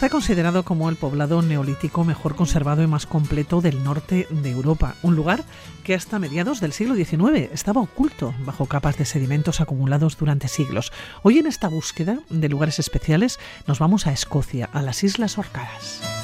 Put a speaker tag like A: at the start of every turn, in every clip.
A: Está considerado como el poblado neolítico mejor conservado y más completo del norte de Europa, un lugar que hasta mediados del siglo XIX estaba oculto bajo capas de sedimentos acumulados durante siglos. Hoy en esta búsqueda de lugares especiales nos vamos a Escocia, a las Islas Orcadas.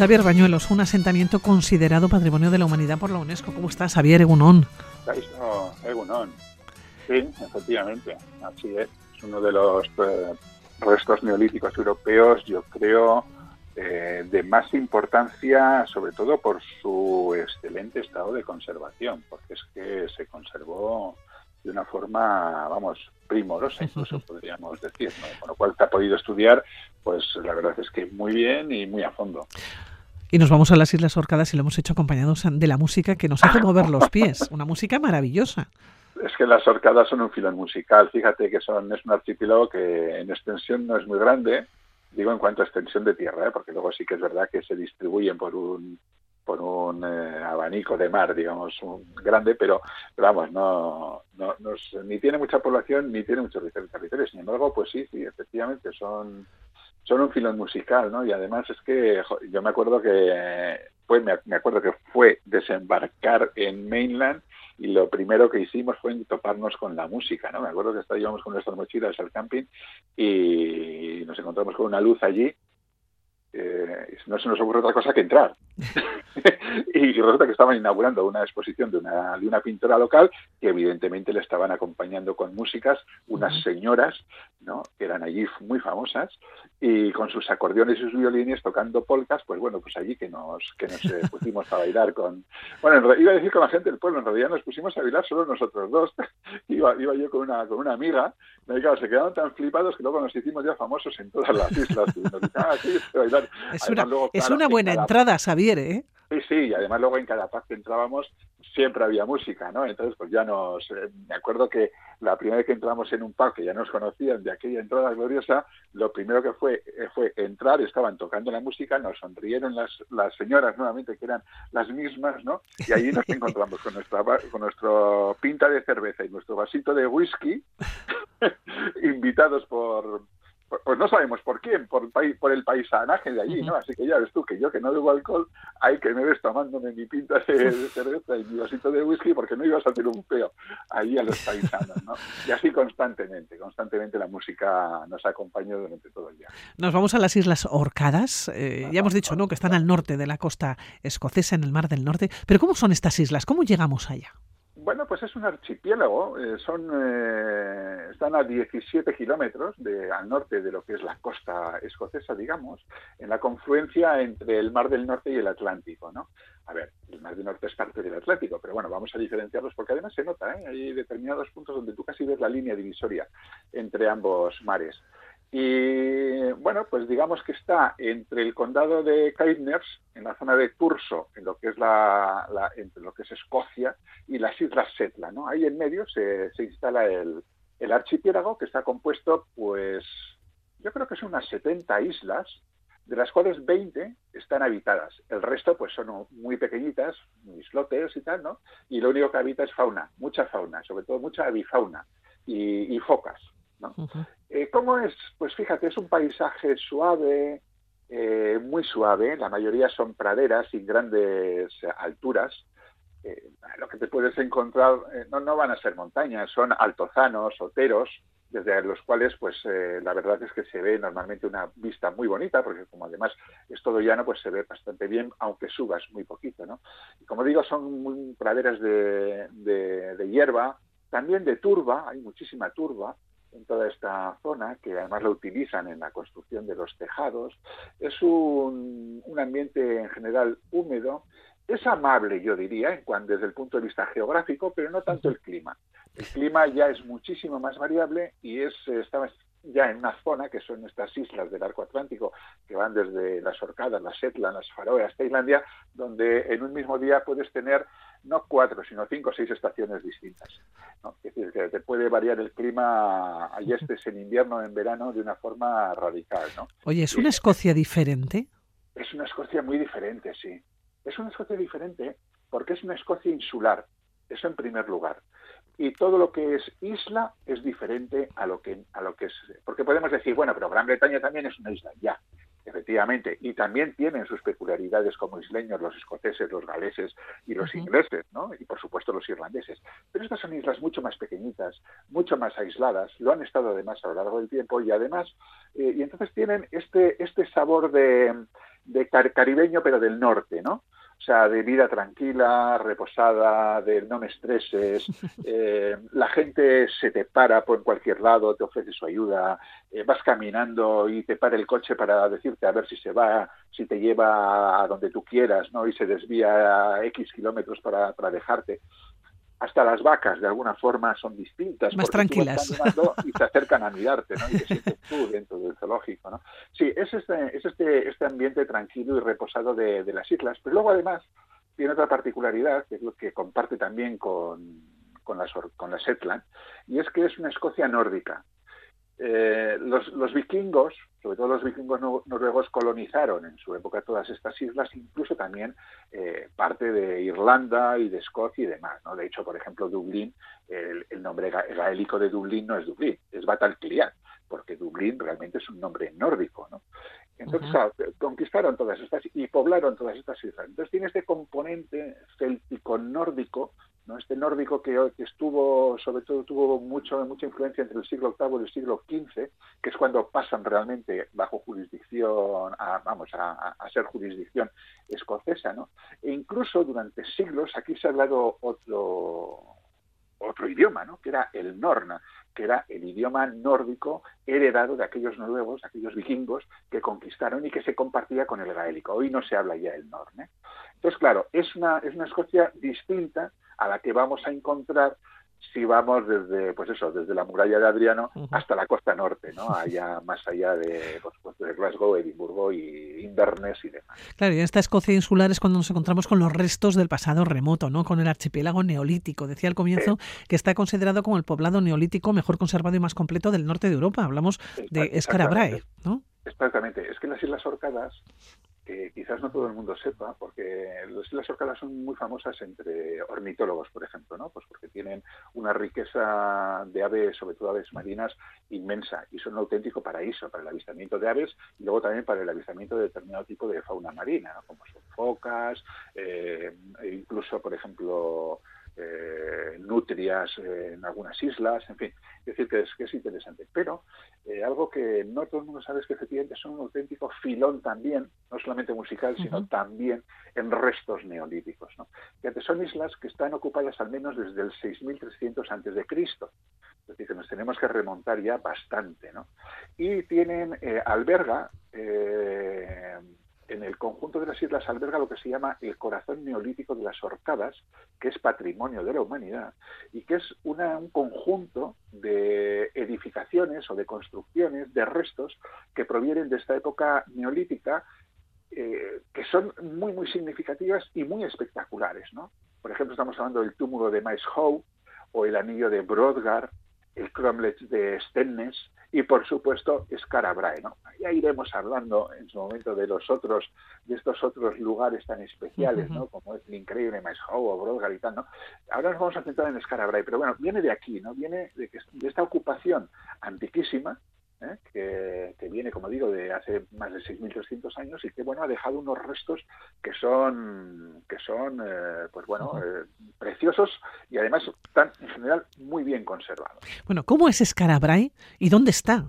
A: Xavier Bañuelos, un asentamiento considerado Patrimonio de la Humanidad por la UNESCO. ¿Cómo estás, Xavier Egunón?
B: Egunón. Sí, efectivamente, así es. Es uno de los eh, restos neolíticos europeos, yo creo, eh, de más importancia, sobre todo por su excelente estado de conservación, porque es que se conservó de una forma, vamos, primorosa, incluso podríamos decir, con lo cual te ha podido estudiar, pues la verdad es que muy bien y muy a fondo.
A: Y nos vamos a las Islas Orcadas y lo hemos hecho acompañados de la música que nos hace mover los pies. Una música maravillosa.
B: Es que las Orcadas son un filón musical. Fíjate que son es un archipiélago que en extensión no es muy grande, digo en cuanto a extensión de tierra, ¿eh? porque luego sí que es verdad que se distribuyen por un por un eh, abanico de mar, digamos, un grande, pero, vamos, no, no, ni tiene mucha población ni tiene muchos territorios. Sin embargo, pues sí, sí, efectivamente son son un filón musical, ¿no? Y además es que yo me acuerdo que fue, me, acuerdo que fue desembarcar en Mainland y lo primero que hicimos fue toparnos con la música, ¿no? Me acuerdo que estábamos con nuestras mochilas al camping y nos encontramos con una luz allí eh, no se nos ocurre otra cosa que entrar. y resulta que estaban inaugurando una exposición de una, de una pintora local que evidentemente le estaban acompañando con músicas unas señoras ¿no? que eran allí muy famosas y con sus acordeones y sus violines tocando polcas, pues bueno, pues allí que nos, que nos eh, pusimos a bailar con... Bueno, iba a decir con la gente del pueblo, en realidad nos pusimos a bailar solo nosotros dos. iba, iba yo con una, con una amiga, y claro, se quedaron tan flipados que luego nos hicimos ya famosos en todas las islas. Y nos ah, sí, bailar.
A: Es una, es una buena entrada, Xavier, ¿eh?
B: Sí, sí, y además luego en cada paz que entrábamos siempre había música, ¿no? Entonces, pues ya nos... Eh, me acuerdo que la primera vez que entramos en un pub que ya nos conocían de aquella entrada gloriosa, lo primero que fue eh, fue entrar, estaban tocando la música, nos sonrieron las, las señoras nuevamente, que eran las mismas, ¿no? Y ahí nos encontramos con nuestra con nuestro pinta de cerveza y nuestro vasito de whisky, invitados por pues no sabemos por quién, por, por el paisanaje de allí, ¿no? Así que ya ves tú que yo que no bebo alcohol, hay que me ves tomándome mi pinta de, cerveza y mi vasito de whisky porque no ibas a hacer un peo ahí a los paisanos, ¿no? Y así constantemente, constantemente la música nos acompañó durante todo el día.
A: Nos vamos a las Islas Orcadas, eh, ya hemos dicho, ¿no?, que están al norte de la costa escocesa, en el Mar del Norte, pero ¿cómo son estas islas? ¿Cómo llegamos allá?
B: Bueno, pues es un archipiélago, eh, son, eh, están a 17 kilómetros al norte de lo que es la costa escocesa, digamos, en la confluencia entre el Mar del Norte y el Atlántico, ¿no? A ver, el Mar del Norte es parte del Atlántico, pero bueno, vamos a diferenciarlos porque además se nota, ¿eh? hay determinados puntos donde tú casi ves la línea divisoria entre ambos mares. Y bueno, pues digamos que está entre el condado de Caithness, en la zona de Turso, en lo que es la, entre lo que es Escocia, y las Islas Setla, ¿no? Ahí en medio se, se instala el, el, archipiélago que está compuesto, pues, yo creo que son unas 70 islas, de las cuales 20 están habitadas. El resto, pues, son muy pequeñitas, islotes y tal, ¿no? Y lo único que habita es fauna, mucha fauna, sobre todo mucha avifauna y focas. Eh, ¿Cómo es? Pues fíjate, es un paisaje suave, eh, muy suave, la mayoría son praderas y grandes alturas. Eh, lo que te puedes encontrar no, no van a ser montañas, son altozanos, oteros, desde los cuales pues la verdad es que se ve normalmente una vista muy bonita porque como además es todo llano pues se ve bastante bien aunque subas muy poquito no y como digo son praderas de, de, hierba también de turba hay muchísima turba en toda esta zona, que además lo utilizan en la construcción de los tejados. Es un, ambiente en general húmedo, es amable, yo diría, en cuanto, desde el punto de vista geográfico, pero no tanto el clima. El clima ya es muchísimo más variable y es, está ya en una zona que son estas islas del arco atlántico que van desde las Orcadas, las Shetland, las Faroe hasta Islandia, donde en un mismo día puedes tener no cuatro, sino cinco o seis estaciones distintas. Es decir, que te puede variar el clima, ahí estés en invierno o en verano, de una forma radical. ¿no?
A: Oye, ¿es una Escocia diferente?
B: Es una Escocia muy diferente, sí. Es una Escocia diferente porque es una Escocia insular, eso en primer lugar. Y todo lo que es isla es diferente a lo que a lo que es porque podemos decir, bueno, pero Gran Bretaña también es una isla, ya. Efectivamente, y también tienen sus peculiaridades como isleños, los escoceses, los galeses y los ingleses, ¿no? Y por supuesto los irlandeses. Pero estas son islas mucho más pequeñitas, mucho más aisladas, lo han estado además a lo largo del tiempo y además, eh, y entonces tienen este, este sabor de, de caribeño pero del norte, ¿no? O sea, de vida tranquila, reposada, de no me estreses. Eh, la gente se te para por cualquier lado, te ofrece su ayuda. Eh, vas caminando y te para el coche para decirte a ver si se va, si te lleva a donde tú quieras, ¿no? Y se desvía a X kilómetros para, para dejarte hasta las vacas de alguna forma son distintas.
A: Más tranquilas.
B: y se acercan a mirarte, ¿no? Y te sientes tú dentro del zoológico, ¿no? Sí, es este, es este, este ambiente tranquilo y reposado de, las islas. Pero luego además tiene otra particularidad, que es lo que comparte también con, con, las, con la Shetland, y es que es una Escocia nórdica. Eh, los, los, vikingos, sobre todo los vikingos noruegos, colonizaron en su época todas estas islas, incluso también eh, parte de Irlanda y de Escocia y demás. ¿no? De hecho, por ejemplo, Dublín, el, nombre gaélico de Dublín no es Dublín, es Batalclian, porque Dublín realmente es un nombre nórdico. ¿no? Entonces, conquistaron todas estas y poblaron todas estas islas. Entonces tiene este componente céltico este nórdico que, estuvo, sobre todo, tuvo mucho, mucha influencia entre el siglo VIII y el siglo XV, que es cuando pasan realmente bajo jurisdicción, a, vamos, a, ser jurisdicción escocesa, ¿no? E incluso durante siglos aquí se ha hablado otro, otro idioma, ¿no? Que era el Norna, que era el idioma nórdico heredado de aquellos noruegos, aquellos vikingos que conquistaron y que se compartía con el gaélico. Hoy no se habla ya el Norne. Entonces, claro, es una, es una Escocia distinta a la que vamos a encontrar si vamos desde, pues eso, desde la muralla de Adriano hasta la costa norte, ¿no? Allá más allá de, de Glasgow, Edimburgo y Inverness y demás.
A: Claro, y en esta Escocia insular es cuando nos encontramos con los restos del pasado remoto, ¿no? Con el archipiélago neolítico. Decía al comienzo que está considerado como el poblado neolítico mejor conservado y más completo del norte de Europa. Hablamos de Escarabrae, ¿no?
B: Exactamente. Es que las Islas Orcadas quizás no todo el mundo sepa, porque las Orcadas son muy famosas entre ornitólogos, por ejemplo, ¿no? Pues porque tienen una riqueza de aves, sobre todo aves marinas, inmensa y son un auténtico paraíso para el avistamiento de aves y luego también para el avistamiento de determinado tipo de fauna marina, como son focas, eh, e incluso, por ejemplo, eh, nutrias en algunas islas, en fin, es decir, que es, que es interesante. Pero eh, algo que no todo el mundo sabe es que efectivamente son un auténtico filón también, no solamente musical, sino también en restos neolíticos. ¿no? Fíjate, son islas que están ocupadas al menos desde el 6300 antes de Cristo. Es decir, que nos tenemos que remontar ya bastante. ¿no? Y tienen, eh, alberga, eh, en el conjunto de las islas alberga lo que se llama el corazón neolítico de las Orcadas, que es patrimonio de la humanidad y que es un conjunto de edificaciones o de construcciones, de restos que provienen de esta época neolítica, eh, que son muy, muy significativas y muy espectaculares. ¿no? Por ejemplo, estamos hablando del túmulo de Maes Howe o el anillo de Brodgar, el cromlech de Stennes, y por supuesto Scarabrae, ¿no? Ya iremos hablando en su momento de los otros, de estos otros lugares tan especiales, ¿no? Como es el increíble Maeshow o Brodgar y tal, ¿no? Ahora nos vamos a centrar en Scarabrae, pero bueno, viene de aquí, ¿no? Viene de, que, de esta ocupación antiquísima, ¿eh? que, viene, como digo, de hace más de 6.300 años y que, bueno, ha dejado unos restos que son, que son eh, pues bueno, eh, preciosos y además están, en general, conservados.
A: Bueno, ¿cómo es Scarabrae y dónde está?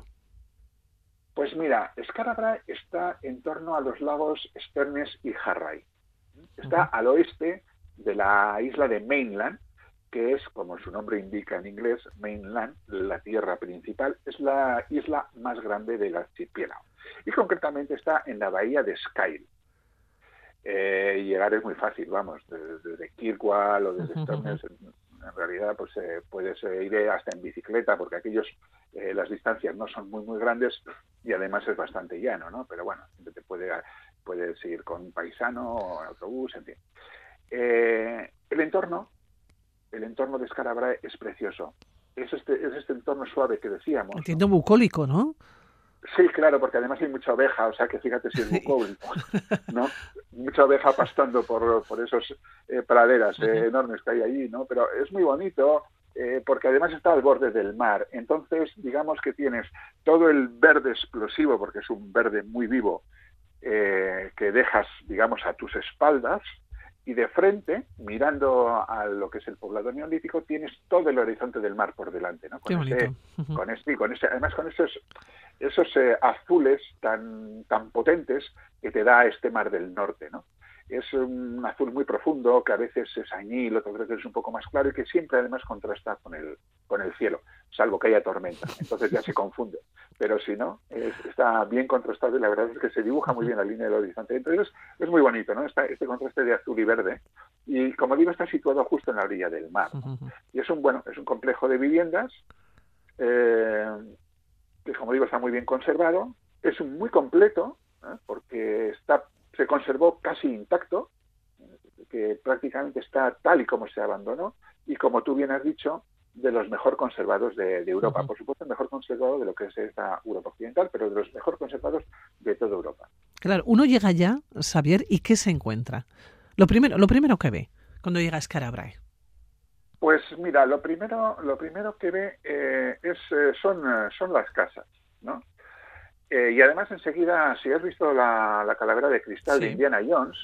B: Pues mira, Scarabrae está en torno a los lagos Sternes y Harray. Está al oeste de la isla de Mainland, que es, como su nombre indica en inglés, mainland, la tierra principal, es la isla más grande del archipiélago. Y concretamente está en la bahía de Skyle. Eh, llegar es muy fácil, vamos, desde, Kirkwall o desde Stornes, en realidad pues eh, puedes eh, ir hasta en bicicleta porque aquellos las distancias no son muy muy grandes y además es bastante llano, ¿no? Pero bueno, te puede, puedes ir con un paisano o autobús, en fin. el entorno el entorno de Scarabrae es precioso. Es este, es este entorno suave que decíamos.
A: Entiendo bucólico, ¿no?
B: Sí, claro, porque además hay mucha oveja, o sea que fíjate si es bucólico, ¿no? Mucha oveja pastando por, por esos eh, praderas eh, enormes que hay allí, ¿no? Pero es muy bonito eh, porque además está al borde del mar. Entonces, digamos que tienes todo el verde explosivo, porque es un verde muy vivo, que dejas, digamos, a tus espaldas, y de frente, mirando a lo que es el poblado neolítico, tienes todo el horizonte del mar por delante, ¿no?
A: Con Qué
B: con este, con ese, además con esos, esos eh, azules tan, tan potentes que te da este mar del norte, ¿no? Es un azul muy profundo, que a veces es añil, otras veces es un poco más claro y que siempre además contrasta con el, con el cielo, salvo que haya tormenta. Entonces ya se confunde. Pero si no, está bien contrastado y la verdad es que se dibuja muy bien la línea del horizonte. Entonces es muy bonito, ¿no? Este contraste de azul y verde. Y como digo, está situado justo en la orilla del mar. Y es un, bueno, es un complejo de viviendas eh, que, como digo, está muy bien conservado. Es muy completo, ¿eh? porque está se conservó casi intacto, que prácticamente está tal y como se abandonó, y como tú bien has dicho, de los mejor conservados de, Europa. Por supuesto, el mejor conservado de lo que es esta Europa Occidental, pero de los mejor conservados de toda Europa.
A: Claro, uno llega ya, Xavier, ¿y qué se encuentra? Lo primero, lo primero que ve cuando llega a Scarabrae.
B: Pues mira, lo primero, lo primero que ve eh, es, eh, son, son las casas, ¿no? Eh, y además enseguida, si has visto la, calavera de cristal de Indiana Jones,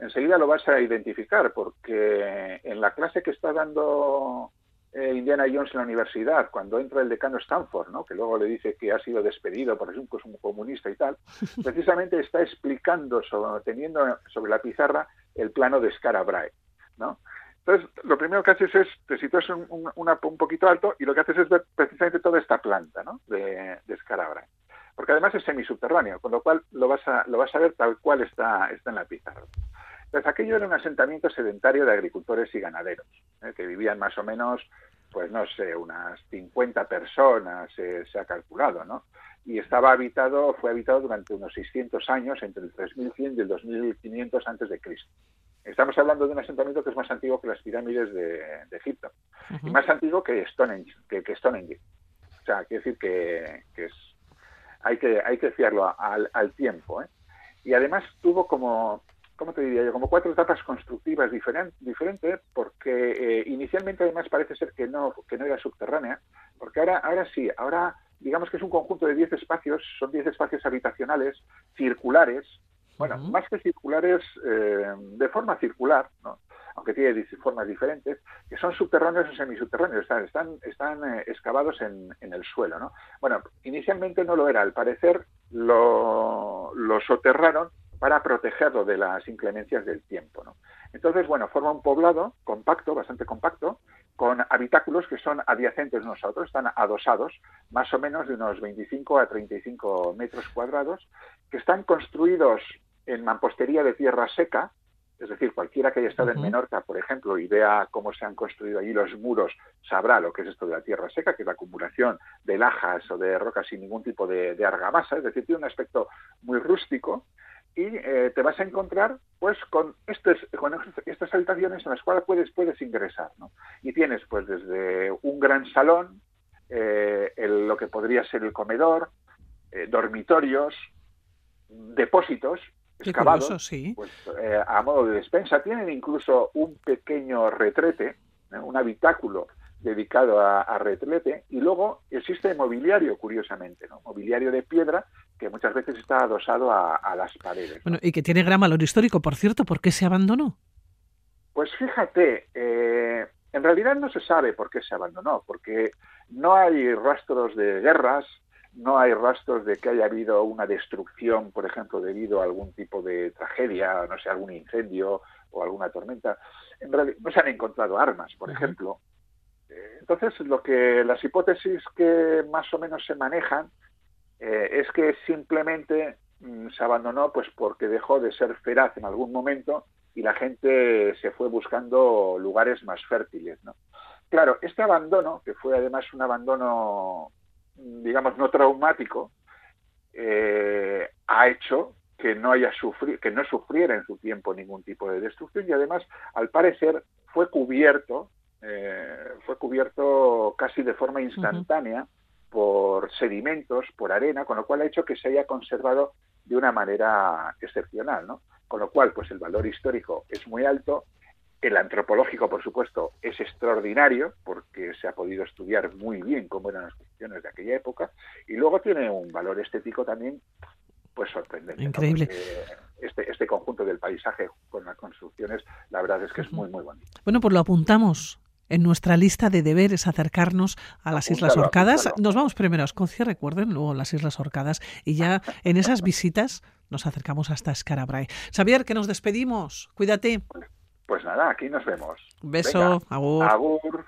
B: enseguida lo vas a identificar, porque en la clase que está dando eh, Indiana Jones en la universidad, cuando entra el decano Stanford, ¿no? que luego le dice que ha sido despedido por ser un comunista y tal, precisamente está explicando, sobre, teniendo sobre la pizarra, el plano de Scarabrae. ¿no? Entonces, lo primero que haces es, te sitúas un, un, poquito alto y lo que haces es ver precisamente toda esta planta ¿no? de, de Scarabrae porque además es semisubterráneo, con lo cual lo vas a, lo vas a ver tal cual está, está en la pizarra. Entonces, aquello era un asentamiento sedentario de agricultores y ganaderos, ¿eh? que vivían más o menos, pues no sé, unas 50 personas, se ha calculado, ¿no? Y estaba habitado, fue habitado durante unos 600 años, entre el 3100 y el 2500 antes de Cristo. Estamos hablando de un asentamiento que es más antiguo que las pirámides de, Egipto y más antiguo que Stonehenge, que, que Stonehenge. O sea, quiere decir que, que es hay que, hay que fiarlo al, al tiempo. ¿eh? Y además tuvo como, ¿cómo te diría yo? Como cuatro etapas constructivas diferentes, porque eh, inicialmente además parece ser que no, que no era subterránea, porque ahora, ahora sí, ahora digamos que es un conjunto de 10 espacios, son 10 espacios habitacionales circulares, bueno, más que circulares, eh, de forma circular, ¿no? aunque tiene formas diferentes, que son subterráneos o semisubterráneos, están, están, están eh, excavados en, en, el suelo. ¿no? Bueno, inicialmente no lo era, al parecer lo, lo soterraron para protegerlo de las inclemencias del tiempo. ¿no? Entonces, bueno, forma un poblado compacto, bastante compacto, con habitáculos que son adyacentes unos a otros, están adosados, más o menos de unos 25 a 35 metros cuadrados, que están construidos en mampostería de tierra seca, es decir, cualquiera que haya estado en Menorca, por ejemplo, y vea cómo se han construido allí los muros, sabrá lo que es esto de la tierra seca, que es la acumulación de lajas o de rocas sin ningún tipo de, argamasa, es decir, tiene un aspecto muy rústico y eh, te vas a encontrar pues con, estos, con estas habitaciones en las cuales puedes, puedes ingresar. ¿no? Y tienes pues desde un gran salón, eh, lo que podría ser el comedor, eh, dormitorios, depósitos excavados,
A: sí.
B: pues, a modo de despensa. Tienen incluso un pequeño retrete, un habitáculo dedicado a, retrete, y luego existe mobiliario, curiosamente, ¿no? mobiliario de piedra que muchas veces está adosado a, las paredes.
A: Bueno, y que tiene gran valor histórico, por cierto, ¿por qué se abandonó?
B: Pues fíjate, eh, en realidad no se sabe por qué se abandonó, porque no hay rastros de guerras, no hay rastros de que haya habido una destrucción, por ejemplo, debido a algún tipo de tragedia, no sé, algún incendio o alguna tormenta. En realidad, no se han encontrado armas, por ejemplo. Entonces, lo que las hipótesis que más o menos se manejan eh, es que simplemente mm, se abandonó pues porque dejó de ser feraz en algún momento y la gente se fue buscando lugares más fértiles. ¿no? Claro, este abandono, que fue además un abandono digamos, no traumático, eh, ha hecho que no haya sufrido, que no sufriera en su tiempo ningún tipo de destrucción y además, al parecer, fue cubierto, eh, fue cubierto casi de forma instantánea por sedimentos, por arena, con lo cual ha hecho que se haya conservado de una manera excepcional, ¿no? Con lo cual, pues el valor histórico es muy alto, el antropológico, por supuesto, es extraordinario porque se ha podido estudiar muy bien cómo eran las construcciones de aquella época y luego tiene un valor estético también pues sorprendente.
A: Increíble.
B: Este, este conjunto del paisaje con las construcciones, la verdad es que es muy, muy bonito.
A: Bueno, pues lo apuntamos en nuestra lista de deberes acercarnos a las Islas Orcadas. Nos vamos primero a Escocia, recuerden, luego las Islas Orcadas y ya en esas visitas nos acercamos hasta Scarabray. Xavier, que nos despedimos. Cuídate.
B: Pues nada, aquí nos vemos.
A: beso, agur.
B: Agur.